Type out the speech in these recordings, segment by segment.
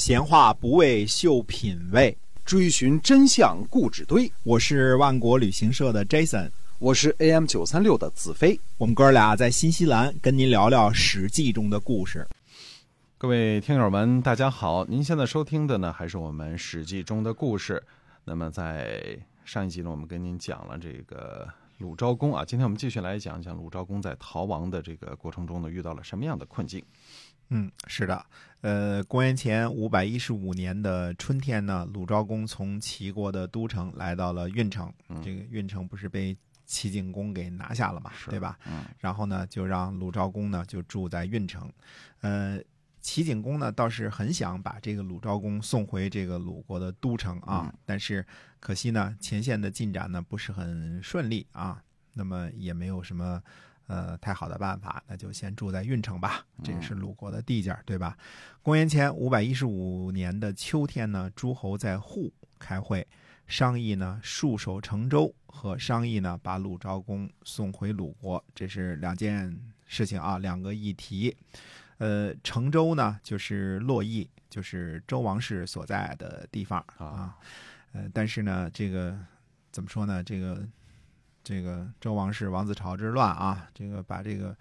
闲话不为秀品味，追寻真相故纸堆。我是万国旅行社的 Jason，我是 AM 九三六的子飞。我们哥俩在新西兰跟您聊聊《史记》中的故事。各位听友们，大家好！您现在收听的呢，还是我们《史记》中的故事。那么在上一集呢，我们跟您讲了这个鲁昭公啊，今天我们继续来讲讲鲁昭公在逃亡的这个过程中呢，遇到了什么样的困境。嗯，是的，呃，公元前五百一十五年的春天呢，鲁昭公从齐国的都城来到了运城。这个运城不是被齐景公给拿下了嘛，对吧？嗯。然后呢，就让鲁昭公呢就住在运城。呃，齐景公呢倒是很想把这个鲁昭公送回这个鲁国的都城啊，但是可惜呢，前线的进展呢不是很顺利啊，那么也没有什么。呃，太好的办法，那就先住在运城吧。这也是鲁国的地界对吧？公元前五百一十五年的秋天呢，诸侯在户开会，商议呢戍守成州和商议呢把鲁昭公送回鲁国，这是两件事情啊，两个议题。呃，成州呢就是洛邑，就是周王室所在的地方啊。呃，但是呢，这个怎么说呢？这个。这个周王室王子朝之乱啊，这个把这个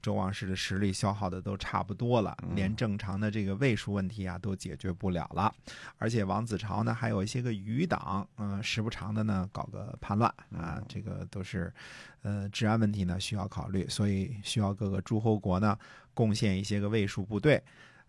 周王室的实力消耗的都差不多了，连正常的这个位数问题啊都解决不了了。而且王子朝呢还有一些个余党，嗯，时不常的呢搞个叛乱啊，这个都是呃治安问题呢需要考虑，所以需要各个诸侯国呢贡献一些个位数部队。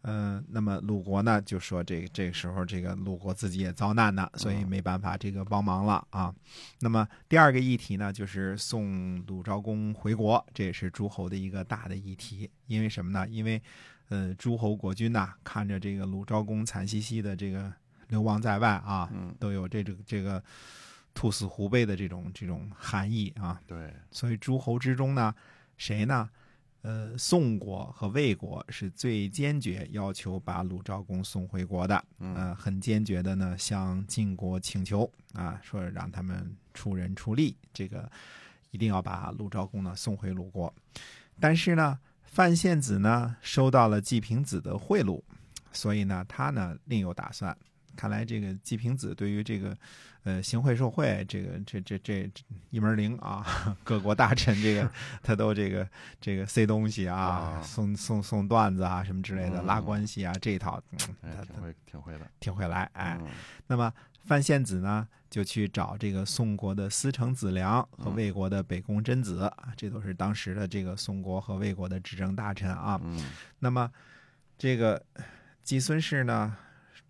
嗯，那么鲁国呢就说这这个时候这个鲁国自己也遭难呢，所以没办法这个帮忙了啊。那么第二个议题呢就是送鲁昭公回国，这也是诸侯的一个大的议题。因为什么呢？因为呃诸侯国君呐看着这个鲁昭公惨兮兮的这个流亡在外啊，都有这个这个兔死狐悲的这种这种含义啊。对，所以诸侯之中呢，谁呢？呃，宋国和魏国是最坚决要求把鲁昭公送回国的，嗯，很坚决的呢，向晋国请求啊，说让他们出人出力，这个一定要把鲁昭公呢送回鲁国。但是呢，范献子呢收到了季平子的贿赂，所以呢，他呢另有打算。看来这个季平子对于这个，呃，行贿受贿，这个这这这一门灵啊！各国大臣这个 他都这个这个塞东西啊，送送送段子啊，什么之类的，拉关系啊，这一套，他挺会挺会的，挺会来。哎，那么范献子呢，就去找这个宋国的司城子良和魏国的北宫贞子啊，这都是当时的这个宋国和魏国的执政大臣啊。那么这个季孙氏呢？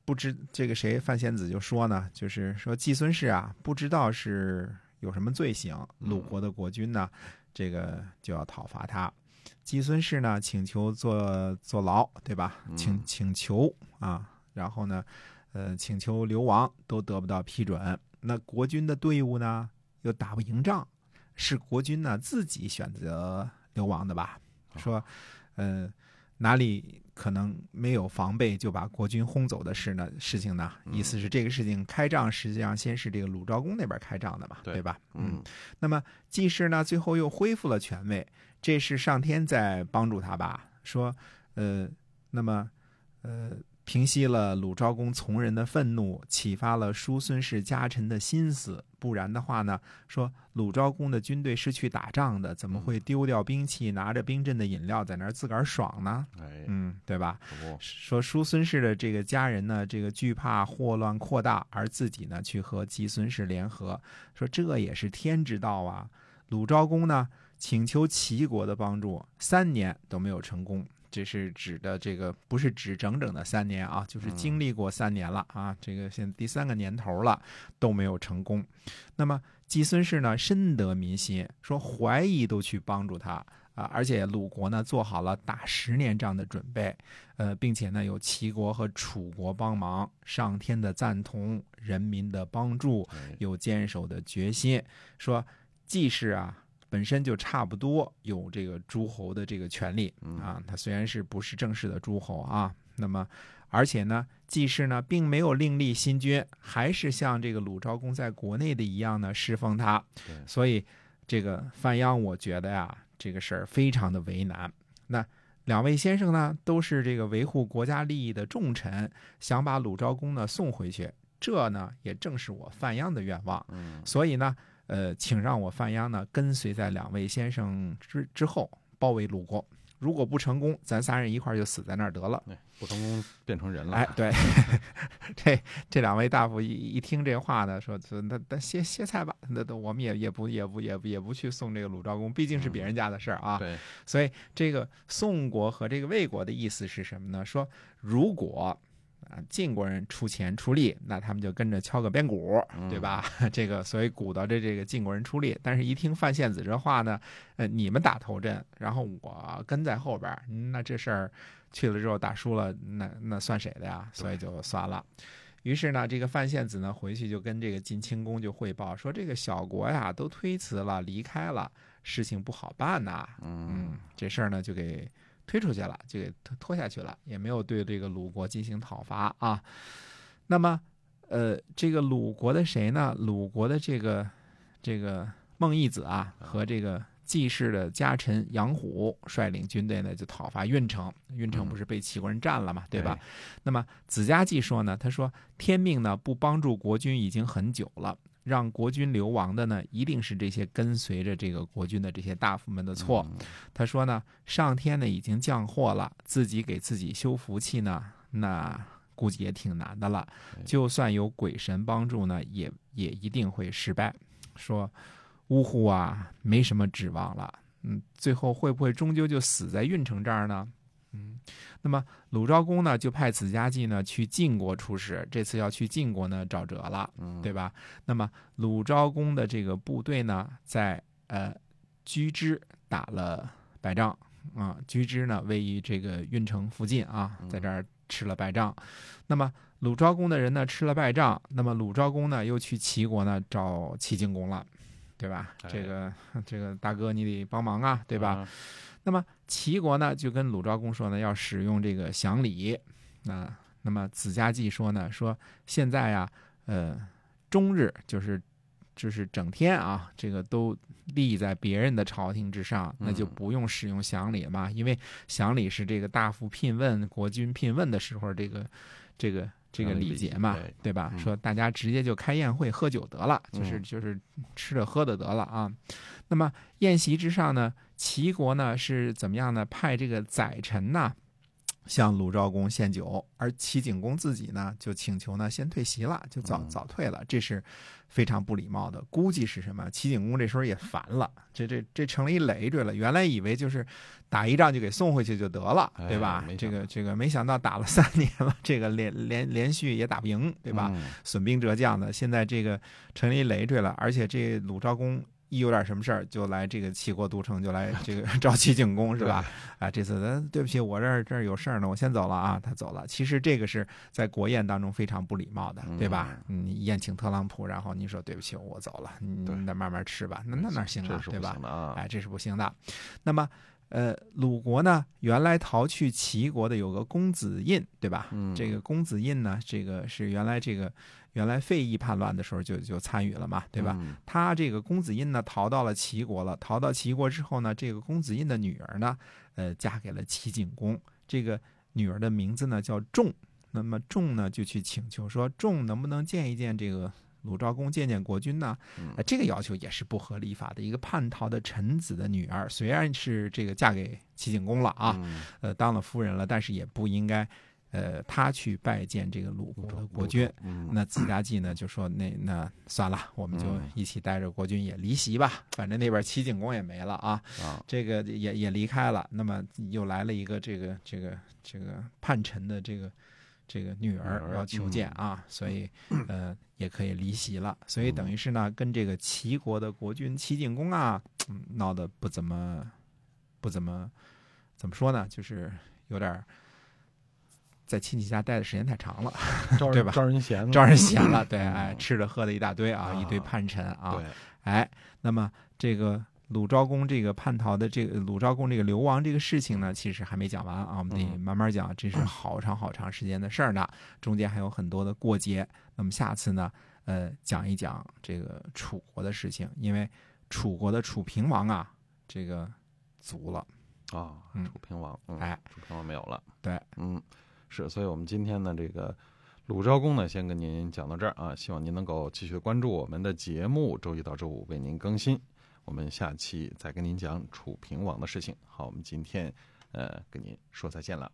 不知这个谁范仙子就说呢，就是说季孙氏啊，不知道是有什么罪行，鲁国的国君呢，这个就要讨伐他。季孙氏呢，请求坐坐牢，对吧？请请求啊，然后呢，呃，请求流亡都得不到批准。那国君的队伍呢，又打不赢仗，是国君呢自己选择流亡的吧？说，呃。哪里可能没有防备就把国军轰走的事呢？事情呢？意思是这个事情开仗，实际上先是这个鲁昭公那边开仗的嘛，对吧？嗯。那么季氏呢，最后又恢复了权位，这是上天在帮助他吧？说，呃，那么，呃。平息了鲁昭公从人的愤怒，启发了叔孙氏家臣的心思。不然的话呢，说鲁昭公的军队是去打仗的，怎么会丢掉兵器，拿着冰镇的饮料在那儿自个儿爽呢？嗯，对吧？说叔孙氏的这个家人呢，这个惧怕祸乱扩大，而自己呢去和季孙氏联合，说这也是天之道啊。鲁昭公呢请求齐国的帮助，三年都没有成功。这是指的这个不是指整整的三年啊，就是经历过三年了啊，这个现在第三个年头了都没有成功。那么季孙氏呢深得民心，说怀疑都去帮助他啊，而且鲁国呢做好了打十年仗的准备，呃，并且呢有齐国和楚国帮忙，上天的赞同，人民的帮助，有坚守的决心，说季氏啊。本身就差不多有这个诸侯的这个权利啊，他虽然是不是正式的诸侯啊，那么而且呢，季氏呢并没有另立新君，还是像这个鲁昭公在国内的一样呢侍奉他，所以这个范鞅我觉得呀，这个事儿非常的为难。那两位先生呢都是这个维护国家利益的重臣，想把鲁昭公呢送回去，这呢也正是我范鞅的愿望。嗯所以呢，呃，请让我范鞅呢跟随在两位先生之之后，包围鲁国。如果不成功，咱仨人一块儿就死在那儿得了。不成功变成人了。哎，对，这这两位大夫一一听这话呢，说说那那歇歇菜吧，那那我们也也不也不也不也不去送这个鲁昭公，毕竟是别人家的事儿啊。对，所以这个宋国和这个魏国的意思是什么呢？说如果啊晋国人出钱出力，那他们就跟着敲个边鼓，对吧？这个所以鼓捣着这个晋国人出力，但是一听范献子这话呢，呃，你们打头阵，然后我跟在后边那这事儿去了之后打输了，那那算谁的呀？所以就算了。于是呢，这个范献子呢回去就跟这个晋清公就汇报说，这个小国呀都推辞了，离开了，事情不好办呐。嗯，这事儿呢就给推出去了，就给拖拖下去了，也没有对这个鲁国进行讨伐啊。那么，呃，这个鲁国的谁呢？鲁国的这个这个孟义子啊，和这个季氏的家臣杨虎率领军队呢，就讨伐郓城。郓城不是被齐国人占了嘛，对吧？那么子家季说呢，他说天命呢不帮助国君已经很久了。让国君流亡的呢，一定是这些跟随着这个国君的这些大夫们的错。他说呢，上天呢已经降祸了，自己给自己修福气呢，那估计也挺难的了。就算有鬼神帮助呢，也也一定会失败。说，呜呼啊，没什么指望了。嗯，最后会不会终究就死在运城这儿呢？嗯，那么鲁昭公呢，就派子家季呢去晋国出使，这次要去晋国呢找辙了，对吧？那么鲁昭公的这个部队呢，在呃居之打了败仗啊，居之呢位于这个运城附近啊，在这儿吃了败仗。那么鲁昭公的人呢吃了败仗，那么鲁昭公呢又去齐国呢找齐景公了，对吧？哎这个 这个大哥你得帮忙啊，对吧？啊？那么齐国呢，就跟鲁昭公说呢，要使用这个降礼。那那么子家季说呢，说现在呀，呃，终日就是就是整天啊，这个都立在别人的朝廷之上，那就不用使用降礼嘛，因为降礼是这个大夫聘问、国君聘问的时候，这个这个。这个礼节嘛，对对吧？嗯说大家直接就开宴会喝酒得了，就是嗯就是吃着喝的得了啊。那么宴席之上呢，齐国呢是怎么样呢？派这个宰臣呢 向鲁昭公献酒，而齐景公自己呢就请求呢先退席了，就早嗯早退了，这是非常不礼貌的。估计是什么？齐景公这时候也烦了，这这这成了一累赘了。原来以为就是打一仗就给送回去就得了，哎对吧这个这个没想到打了三 年了，这个连连连续也打不赢，对吧？嗯损兵折将的，现在这个成了一累赘了，而且这鲁昭公一有点什么事儿，就来这个齐国都城，就来这个找齐景公是吧？啊，这次咱对不起，我这儿这儿有事儿呢，我先走了啊。他走了，其实这个是在国宴当中非常不礼貌的，对吧？嗯你宴请特朗普，然后你说对不起，我走了，你对那慢慢吃吧，那那哪行啊对吧。哎，这是不行的。那么，呃，鲁国呢，原来逃去齐国的有个公子印，对吧？嗯这个公子印呢，这个是原来这个原来费邑叛乱的时候就就参与了嘛，对吧？嗯他这个公子印呢，逃到了齐国了。逃到齐国之后呢，这个公子印的女儿呢，呃，嫁给了齐景公。这个女儿的名字呢叫仲。那么仲呢就去请求说，仲能不能见一见这个鲁昭公，见见国君呢？嗯呃，这个要求也是不合礼法的。一个叛逃的臣子的女儿，虽然是这个嫁给齐景公了啊，嗯呃，当了夫人了，但是也不应该，呃，他去拜见这个鲁国的国君。嗯那子家季呢就说那那算了，我们就嗯一起带着国君也离席吧，反正那边齐景公也没了啊，啊，这个也也离开了。那么又来了一个这个这个这个叛臣的这个这个女儿要求见啊，所以 呃也可以离席了。所以等于是呢，跟这个齐国的国君齐景公啊，嗯，闹得不怎么不怎么怎么说呢，就是有点儿在亲戚家待的时间太长了。招人 对吧招人嫌了，招人嫌了，对，嗯哎，吃的喝的一大堆啊，啊一堆叛臣啊，对，哎，那么这个鲁昭公这个叛逃的这个鲁昭公这个流亡这个事情呢，其实还没讲完啊，我们得嗯慢慢讲，这是 好长好长时间的事儿呢，中间还有很多的过节。那么下次呢，呃，讲一讲这个楚国的事情，因为楚国的楚平王啊，这个卒了。啊，嗯楚平王，嗯、哎，楚平王没有了，对，嗯，是，所以我们今天呢，这个鲁昭公呢，先跟您讲到这儿啊，希望您能够继续关注我们的节目，周一到周五为您更新，我们下期再跟您讲楚平王的事情。好，我们今天呃跟您说再见了。